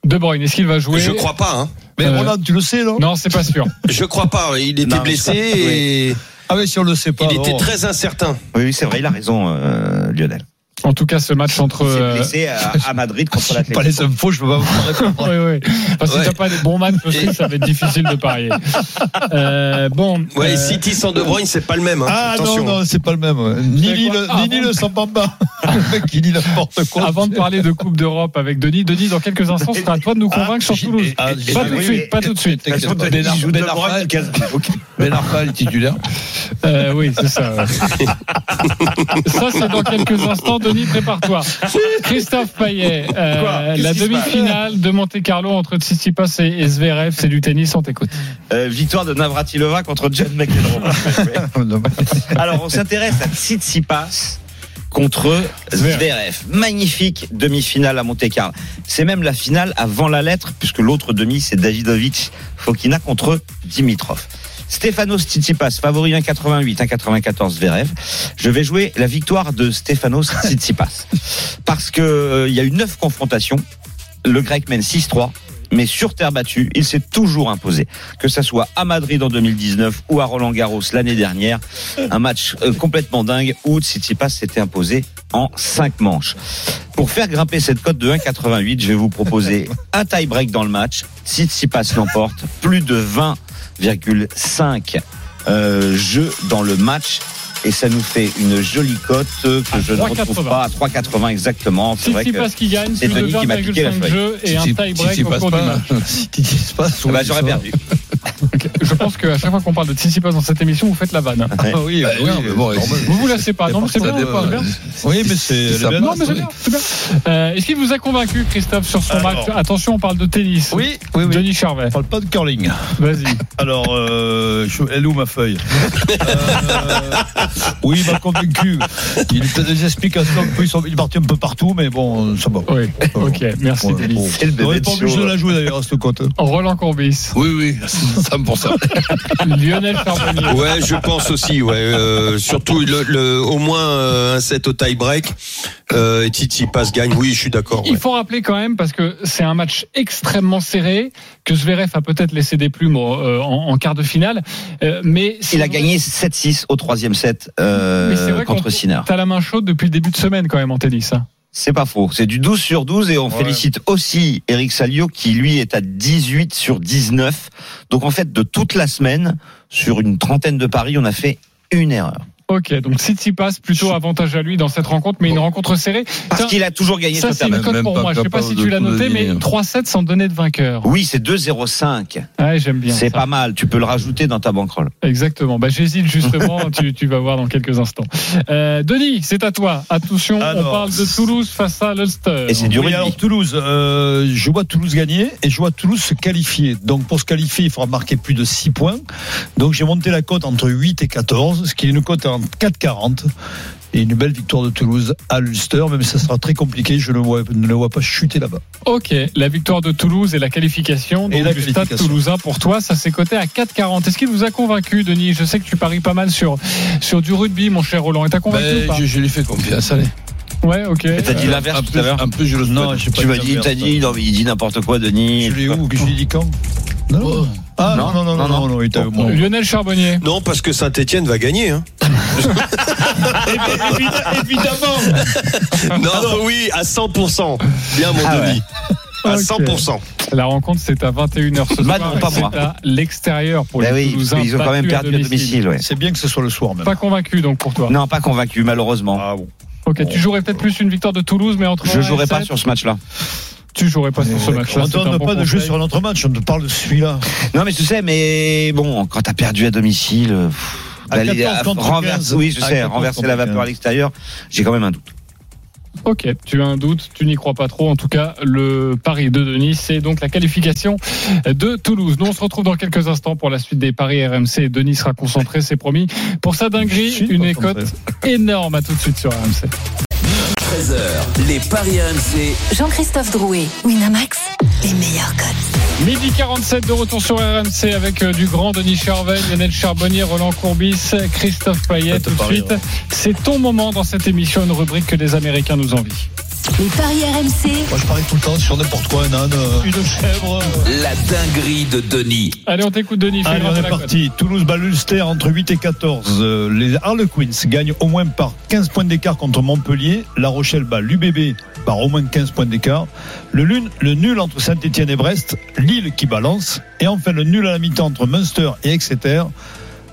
De Bruyne, est-ce qu'il va jouer Je crois pas, hein. Mais Euh, Roland, tu le sais, non? Non, c'est pas sûr. Je crois pas. Il était Non, blessé et Ah oui, si on le sait pas. il était très incertain. Oui, oui, c'est vrai, il a raison, euh, Lionel. En tout cas, ce match entre. Il s'est euh, blessé à, à Madrid contre J'ai pas l'Atlético. les infos, je peux pas vous répondre. Oui, oui. Parce que si Ouais. t'as pas des bons matchs aussi, ça va être difficile de parier. Euh, bon. Ouais, euh, City sans De Bruyne, c'est pas le même. hein. Ah Attention. non, non, c'est pas le même. ouais. Ni C'est Lille, quoi ni Ah, bon sans Bamba. Le mec, il dit n'importe quoi. Avant de parler de Coupe d'Europe avec Denis, Denis, dans quelques instants, ce sera à toi de nous convaincre sur Toulouse. ah, pas tout de suite, pas tout de suite. Ben Arfa-. Ben est titulaire. Euh, oui, c'est ça. ça, c'est dans quelques instants. Denis, prépare-toi. Christophe Payet, euh, la demi-finale de Monte Carlo entre Tsitsipas et, Zverev, c'est du tennis, on t'écoute. Euh, victoire de Navratilova contre John McEnroe. Alors, on s'intéresse à Tsitsipas contre Zverev. Magnifique demi-finale à Monte-Carlo. C'est même la finale avant la lettre, puisque l'autre demi, c'est Davidovic Fokina contre Dimitrov. Stefanos Tsitsipas, favori 1,88, 1,94 Zverev. Je vais jouer la victoire de Stefanos Tsitsipas. Parce que euh, il y a eu neuf confrontations. Le grec mène 6-3. Mais sur terre battue, il s'est toujours imposé. Que ça soit à Madrid en 2019 ou à Roland Garros l'année dernière. Un match euh, complètement dingue où Tsitsipas s'était imposé en 5 manches. Pour faire grimper cette cote de 1,88, je vais vous proposer un tie-break dans le match. Tsitsipas l'emporte. Plus de 20,5 euh, jeux dans le match. Et ça nous fait une jolie cote que À je ne 3,80. retrouve pas à 3,80 exactement. C'est vrai que Tsitsipas qui gagne, c'est plus de Denis qui m'a piqué la 20,5 feuille. jeux et un Si- si- tie-break si au passe cours du pas, match. Si tu dis pas, Ah bah, j'aurais perdu. Je pense qu'à chaque fois qu'on parle de Tsitsipas dans cette émission, vous faites la vanne. Ah oui, Bah, oui, non, mais bon, normal. Vous vous lassez pas, non mais c'est bien. Oui, mais c'est Non, bien. mais c'est bien. Euh, Est-ce qu'il vous a convaincu, Christophe, sur son Alors. match Attention, on parle de tennis. Oui, oui, oui. Denis Charvet. On parle pas de curling. Vas-y. Alors, euh, je- elle est où ma feuille? Euh, Oui, il m'a convaincu. Il a des explications. Sont- Il est parti un peu partout, mais bon, ça va. Oui. Ok, merci Ouais, Denis. bon. C'est le On bébé n'est pas obligé de la jouer d'ailleurs à cette cote. Roland Courbis. Oui, oui, 100%. Lionel Charbonnier. Ouais, je pense aussi. Ouais, euh, surtout le, le- au moins euh, un set au tie break. Euh, et Titi passe gagne. Oui, je suis d'accord. Il faut rappeler quand même, parce que c'est un match extrêmement serré, que Zverev a peut-être laissé des plumes euh, en, en quart de finale. Euh, mais Il a gagné 7-6 au troisième set euh, Mais c'est vrai contre Sinner. T'as la main chaude depuis le début de semaine quand même en tennis. hein. C'est pas faux. C'est du 12 sur 12 et on Ouais. félicite aussi Eric Salio qui lui est à 18 sur 19. Donc en fait de toute la semaine sur une trentaine de paris on a fait une erreur. Ok, donc Tsitsipas plutôt avantage à lui dans cette rencontre, mais une rencontre serrée. Parce qu'il a toujours gagné Ça, c'est une cote pour pas moi. Je sais pas si tu l'as noté, mais deviner. 3-7 sans donner de vainqueur. Oui, c'est 2,05. Ouais, j'aime bien. C'est pas mal. Tu peux le rajouter dans ta bankroll. Exactement. Bah, j'hésite justement. tu, tu vas voir dans quelques instants. Euh, Denis, c'est à toi. Attention, Alors, on parle de Toulouse face à l'Ulster. Et c'est du Oui, alors Toulouse, euh, je vois Toulouse gagner et je vois Toulouse se qualifier. Donc pour se qualifier, il faudra marquer plus de 6 points. Donc j'ai monté la cote entre 8 et 14, ce qui est une cote en 4,40. Et une belle victoire de Toulouse à l'Ulster, même si ça sera très compliqué, je ne, vois, ne le vois pas chuter là-bas. Ok, la victoire de Toulouse et la qualification Et la du stade toulousain pour toi, ça s'est coté à 4,40. Est-ce qu'il vous a convaincu, Denis? Je sais que tu paries pas mal sur, sur du rugby, mon cher Roland. Et t'as convaincu ou Ben, pas? je, je lui fais confiance, allez. Ouais, ok. T'as dit Euh, l'inverse tout à l'heure. en plus, je le Non, souhaite. j'ai pas Tu m'as dit t'as dit, non, mais il dit n'importe quoi, Denis. Je l'ai où? Que je l'ai dit quand? Non, Oh. Ah Non, non, non, non, non, non, non, il était avec moi. Lionel Charbonnier. Non, parce que Saint-Etienne va gagner. Hein. Évidemment Non, oui, à 100%. Bien, mon Ah Denis. À Ok. 100%. La rencontre, c'est à 21h ce Bah soir. non, moi. C'est à l'extérieur pour Ben les oui, Toulousains. ils ont quand même perdu à domicile, ouais. C'est bien que ce soit le soir même. Pas convaincu donc pour toi. Non, pas convaincu, malheureusement. Ah bon. Ok, tu jouerais peut-être plus une victoire de Toulouse, mais entre Je 1 jouerai et pas 7, sur ce match-là. Tu jouerais pas sur ce match-là. On ne bon pas de jouer conseil. sur un autre match, on te parle de celui-là. Non, mais je sais, mais bon, quand t'as perdu à domicile, À d'aller 14 à- contre renverser- 15. oui, je sais, 14 renverser la vapeur 15. à l'extérieur, j'ai quand même un doute. Ok, tu as un doute, tu n'y crois pas trop. En tout cas, le pari de Denis, c'est donc la qualification de Toulouse. Nous, on se retrouve dans quelques instants pour la suite des paris RMC. Denis sera concentré, c'est promis. Pour sa dinguerie, une écoute énorme. À tout de suite sur RMC. 13h, les paris RMC. Jean-Christophe Drouet, Winamax, les meilleurs cotes. Midi 47 de retour sur RMC avec euh, du grand Denis Charvel, Lionel Charbonnier, Roland Courbis, Christophe Payet. Tout de suite, ouais. c'est ton moment dans cette émission, une rubrique que les Américains nous envient. Les paris RMC, Moi, je parie tout le temps sur n'importe quoi, un âne, euh, une chèvre. La dinguerie de Denis. Allez, on t'écoute, Denis. Allez, on est parti. Toulouse bat l'Ulster entre 8 et 14. Euh, Les Harlequins gagnent au moins par 15 points d'écart contre Montpellier. La Rochelle bat l'UBB par au moins 15 points d'écart. Le, lune- le nul entre Saint-Etienne et Brest. Lille qui balance. Et enfin le nul à la mi-temps entre Munster et Exeter.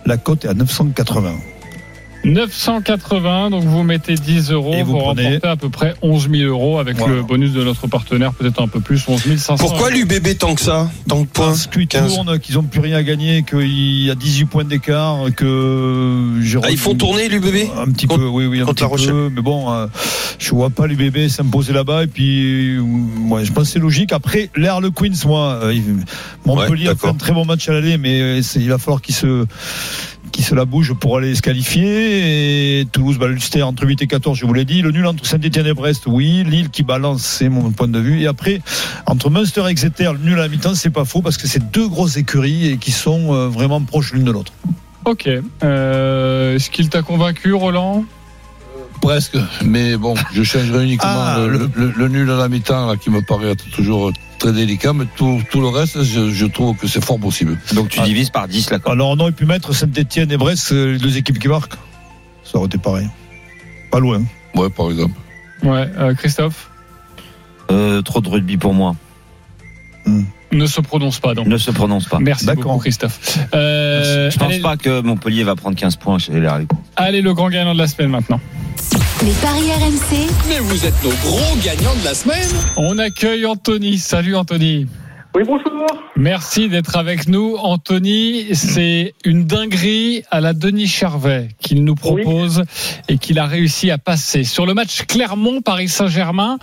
La cote est à 980. 980, donc vous mettez 10 euros, Et vous vous, prenez- remportez à peu près 11 000 euros avec Voilà. le bonus de notre partenaire, peut-être un peu plus, 11 500. Pourquoi l'UBB tant que ça? Tant que points Parce qu'ils 15. tournent, qu'ils n'ont plus rien à gagner, qu'il y a 18 points d'écart, que Ah, ils font tourner l'UBB Un petit Contre- peu, oui, oui, un petit peu. Mais bon, euh, je vois pas l'UBB s'imposer là-bas. Et puis, euh, ouais, je pense que c'est logique. Après, les Harlequins, moi, euh, Montpellier Ouais, a fait un très bon match à l'aller, mais c'est- il va falloir qu'ils se qui se la bouge pour aller se qualifier. Et Toulouse bat l'Ulster entre 8 et 14, je vous l'ai dit. Le nul entre Saint-Etienne et Brest, oui. Lille qui balance, c'est mon point de vue. Et après, entre Munster et Exeter, le nul à la mi-temps, c'est pas faux parce que c'est deux grosses écuries et qui sont euh, vraiment proches l'une de l'autre. Ok. Euh, Est-ce qu'il t'a convaincu, Roland? Presque, mais bon, je changerai uniquement Ah, le, le- le- le nul à la mi-temps, là, qui me paraît être toujours très délicat, mais tout, tout le reste, je, je trouve que c'est fort possible. Donc tu Ah. divises par 10 là. Alors on aurait pu mettre Saint-Etienne et Brest, les deux équipes qui marquent. Ça aurait été pareil. Pas loin. Ouais, par exemple. Ouais, euh, Christophe Euh, trop de rugby pour moi. ne se prononce pas donc. Ne se prononce pas. Merci D'accord. beaucoup, Christophe. Euh, Je pense allez, pas que Montpellier va prendre 15 points chez les allez, le grand gagnant de la semaine maintenant. Les paris RMC, Mais vous êtes nos gros gagnants de la semaine. On accueille Anthony. Salut Anthony. Oui, bonjour. Merci d'être avec nous. Anthony, c'est une dinguerie à la Denis Charvet qu'il nous propose et qu'il a réussi à passer. Sur le match Clermont-Paris Saint-Germain,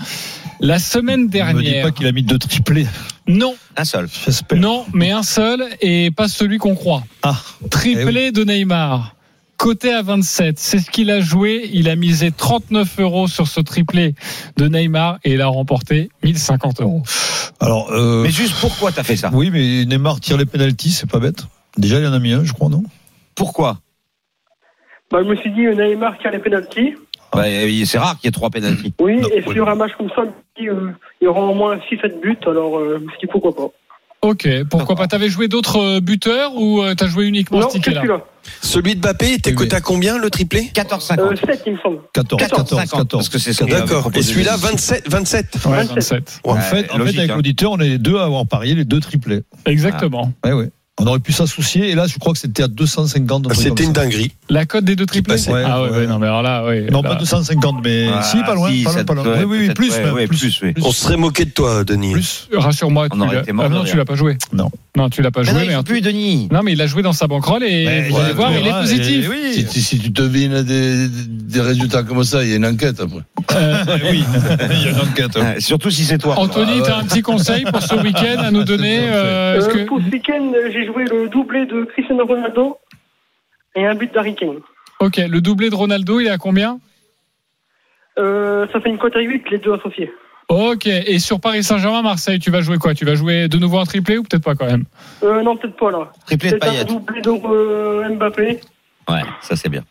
la semaine Ne me dis dernière. pas qu'il a mis deux triplés. Non. Un seul. J'espère. Non, mais un seul et pas celui qu'on croit. Ah, Triplé de Neymar. Côté à 27, c'est ce qu'il a joué. Il a misé 39 euros sur ce triplé de Neymar et il a remporté 1050 euros. Alors, euh, Mais juste pourquoi t'as fait ça? oui, mais Neymar tire les pénalties, c'est pas bête. Déjà, il en a mis un, je crois, non? Pourquoi? Bah, je me suis dit, Neymar a les pénalties. Bah, C'est rare qu'il y ait trois pénalties. Oui, Non, et oui. sur un match comme ça, euh, il y aura au moins 6-7 buts, alors euh, je me suis dit pourquoi pas. Ok, pourquoi pas T'avais joué d'autres euh, buteurs ou euh, t'as joué uniquement Non, ce c'est ticket-là celui-là. Celui de Mbappé était coté à combien le triplé? 14,50. Euh, 7, il me semble. 14, 14, 14, 14. parce que c'est ce D'accord. Et celui-là 27 27. Ouais, 27. 27. En Ouais, fait, en logique, fait, avec hein. l'auditeur, on est les deux à avoir parié les deux triplés. Exactement. Ouais, ouais. On aurait pu s'associer, et là, je crois que c'était à 250. un truc C'était une dinguerie. La cote des deux triplés. Ouais, Ah ouais, ouais. ouais, non mais alors là, oui. Non, là- pas 250, mais Ah, si, pas loin, si, pas loin, ça pas loin. devrait Oui, oui, oui, peut-être, plus, ouais, plus. plus, oui. On se serait moqué de toi, Denis. Plus. Rassure-moi, tu ah non, tu l'as pas joué. Non. Non, tu l'as pas Mais joué, non, il mais plus, Denis. non, mais il a joué dans sa banquerolle et vous allez voir, il est positif. Oui, Si, tu devines des, des résultats comme ça, il y a une enquête après. Euh, oui. il y a une enquête. Ouais, Surtout si c'est toi. Anthony, Ah ouais. t'as un petit conseil pour ce week-end à nous donner euh, est-ce Euh, que- Pour ce week-end, euh, j'ai joué le doublé de Cristiano Ronaldo et un but d'Harry Kane. Ok, le doublé de Ronaldo, il est à combien? Euh, ça fait une cote à 8, les deux associés. Ok, et sur Paris Saint-Germain, Marseille, tu vas jouer quoi? Tu vas jouer de nouveau un triplé ou peut-être pas quand même? Euh, non, peut-être pas là. Triplé de Payet. doublé de euh, Mbappé. Ouais, ça c'est bien.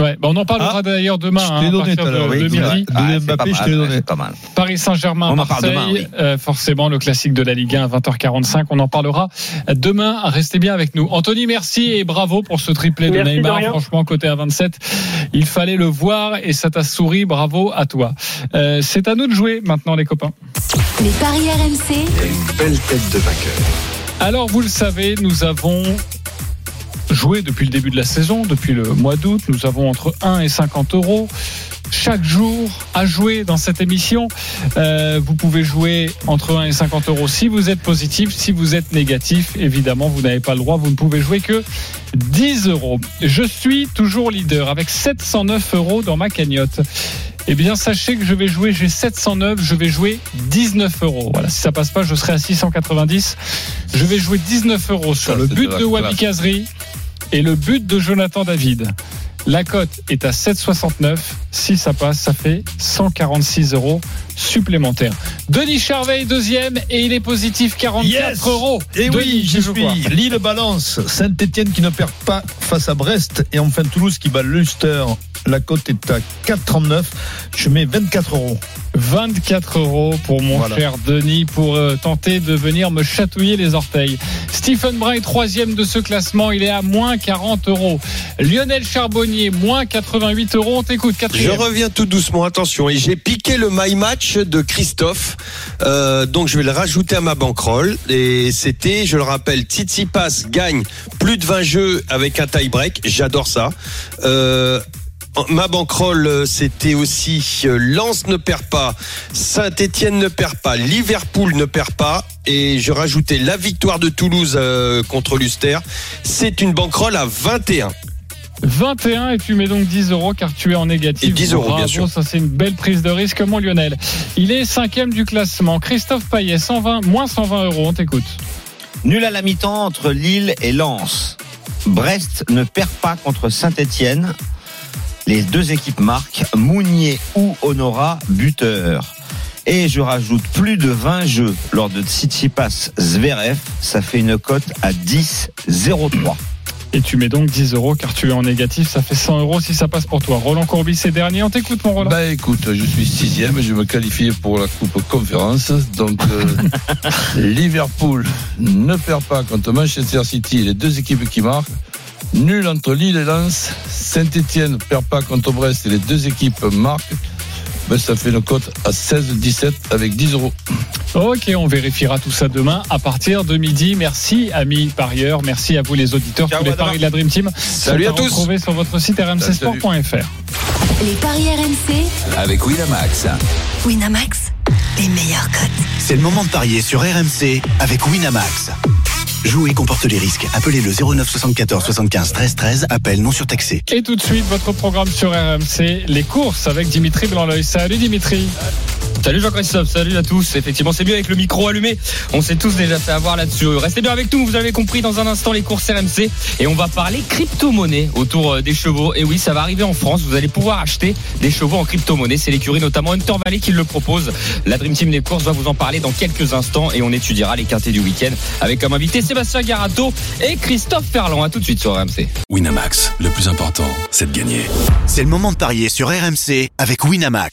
Ouais, bah on en parlera Ah, d'ailleurs demain je hein, t'ai à donné partir tout à l'heure, de, oui, midi. Ah, c'est Mbappé, pas je ouais, donné. Mal. Paris Saint-Germain, On en parle Marseille, demain, oui. euh, forcément le classique de la Ligue 1 à 20h45. On en parlera demain. Restez bien avec nous. Anthony, merci et bravo pour ce triplé de Neymar. Franchement, côté à 27, il fallait le voir et ça t'a souri. Bravo à toi. Euh, c'est à nous de jouer maintenant, les copains. Les paris RMC, Une belle tête de vainqueur. Alors, vous le savez, nous avons joué depuis le début de la saison, depuis le mois d'août. Nous avons entre 1 et 50 euros. Chaque jour à jouer dans cette émission. Euh, vous pouvez jouer entre 1 et 50 euros si vous êtes positif. Si vous êtes négatif, évidemment, vous n'avez pas le droit. Vous ne pouvez jouer que 10 euros. Je suis toujours leader avec 709 euros dans ma cagnotte. Eh bien, sachez que je vais jouer, j'ai 709, je vais jouer 19 euros. Voilà, si ça passe pas, je serai à 690. Je vais jouer 19 euros sur Ça, le but de de Wabi. Kazri et le but de Jonathan David. La cote est à 7,69. Si ça passe, ça fait 146 euros supplémentaires. Denis Charvet est deuxième et il est positif 44 Yes euros. Et Denis, oui, j'y quoi suis. Lille balance. Saint-Etienne qui ne perd pas face à Brest. Et enfin Toulouse qui bat l'Ulster. La cote est à 4,39. Je mets 24 euros. 24 euros pour mon Voilà. cher Denis pour euh, tenter de venir me chatouiller les orteils. Stephen Brun est troisième de ce classement, il est à moins 40 euros. Lionel Charbonnier, moins 88 euros. On t'écoute, Je reviens tout doucement, attention. Et j'ai piqué le my match de Christophe. Euh, donc je vais le rajouter à ma bankroll. Et c'était, je le rappelle, Tsitsipas gagne plus de 20 jeux avec un tie break. J'adore ça. Euh, Ma bankroll, euh, c'était aussi euh, Lens ne perd pas, Saint-Étienne ne perd pas, Liverpool ne perd pas, et je rajoutais la victoire de Toulouse contre l'Ulster. C'est une bankroll à 21. 21 et tu mets donc 10 euros car tu es en négatif. Et 10 euros, bien sûr. Ça c'est une belle prise de risque. Mon Lionel, il est cinquième du classement. Christophe Payet, 120, moins 120 euros. On t'écoute. Nul à la mi-temps entre Lille et Lens. Brest ne perd pas contre Saint-Etienne. Les deux équipes marquent Mounier ou Honora, buteur. Et je rajoute plus de 20 jeux lors de Tsitsipas Zverev. Ça fait une cote à 10,03. Et tu mets donc 10 euros car tu es en négatif. Ça fait 100 euros si ça passe pour toi. Roland Courbis est dernier. On t'écoute, mon Roland. Bah écoute, je suis sixième, je me qualifie pour la Coupe Conférence. Donc euh, Liverpool ne perd pas contre Manchester City, les deux équipes qui marquent. Nul entre Lille et Lens. Saint-Etienne ne perd pas contre Brest et les deux équipes marquent. Ben, ça fait une cote à 16-17 avec 10 euros. Ok, on vérifiera tout ça demain à partir de midi. Merci, amis parieurs. Merci à vous, les auditeurs. Ciao, Tous les paris de la Dream Team Salut à tous. retrouver sur votre site rmcsport.fr. les paris RMC, Avec Winamax. Winamax, les meilleurs cotes. C'est le moment de parier sur RMC avec Winamax. Jouer comporte les risques. Appelez le 09 74 75 13 13. Appel non surtaxé. Et tout de suite, votre programme sur RMC, les courses avec Dimitri Blanc-L'œil. Salut Dimitri. Salut Jean-Christophe, salut à tous. Effectivement, c'est mieux avec le micro allumé. On s'est tous déjà fait avoir là-dessus. Restez bien avec nous, vous avez compris dans un instant les courses RMC. Et on va parler crypto-monnaie autour euh, des chevaux. Et oui, ça va arriver en France. Vous allez pouvoir acheter des chevaux en crypto-monnaie. C'est l'écurie, notamment Hunter Valley, qui le propose. La Dream Team des courses va vous en parler dans quelques instants. Et on étudiera les quintés du week-end avec comme invité Sébastien Garato et Christophe Ferland. À tout de suite sur RMC. Winamax, le plus important, c'est de gagner. C'est le moment de parier sur RMC avec Winamax.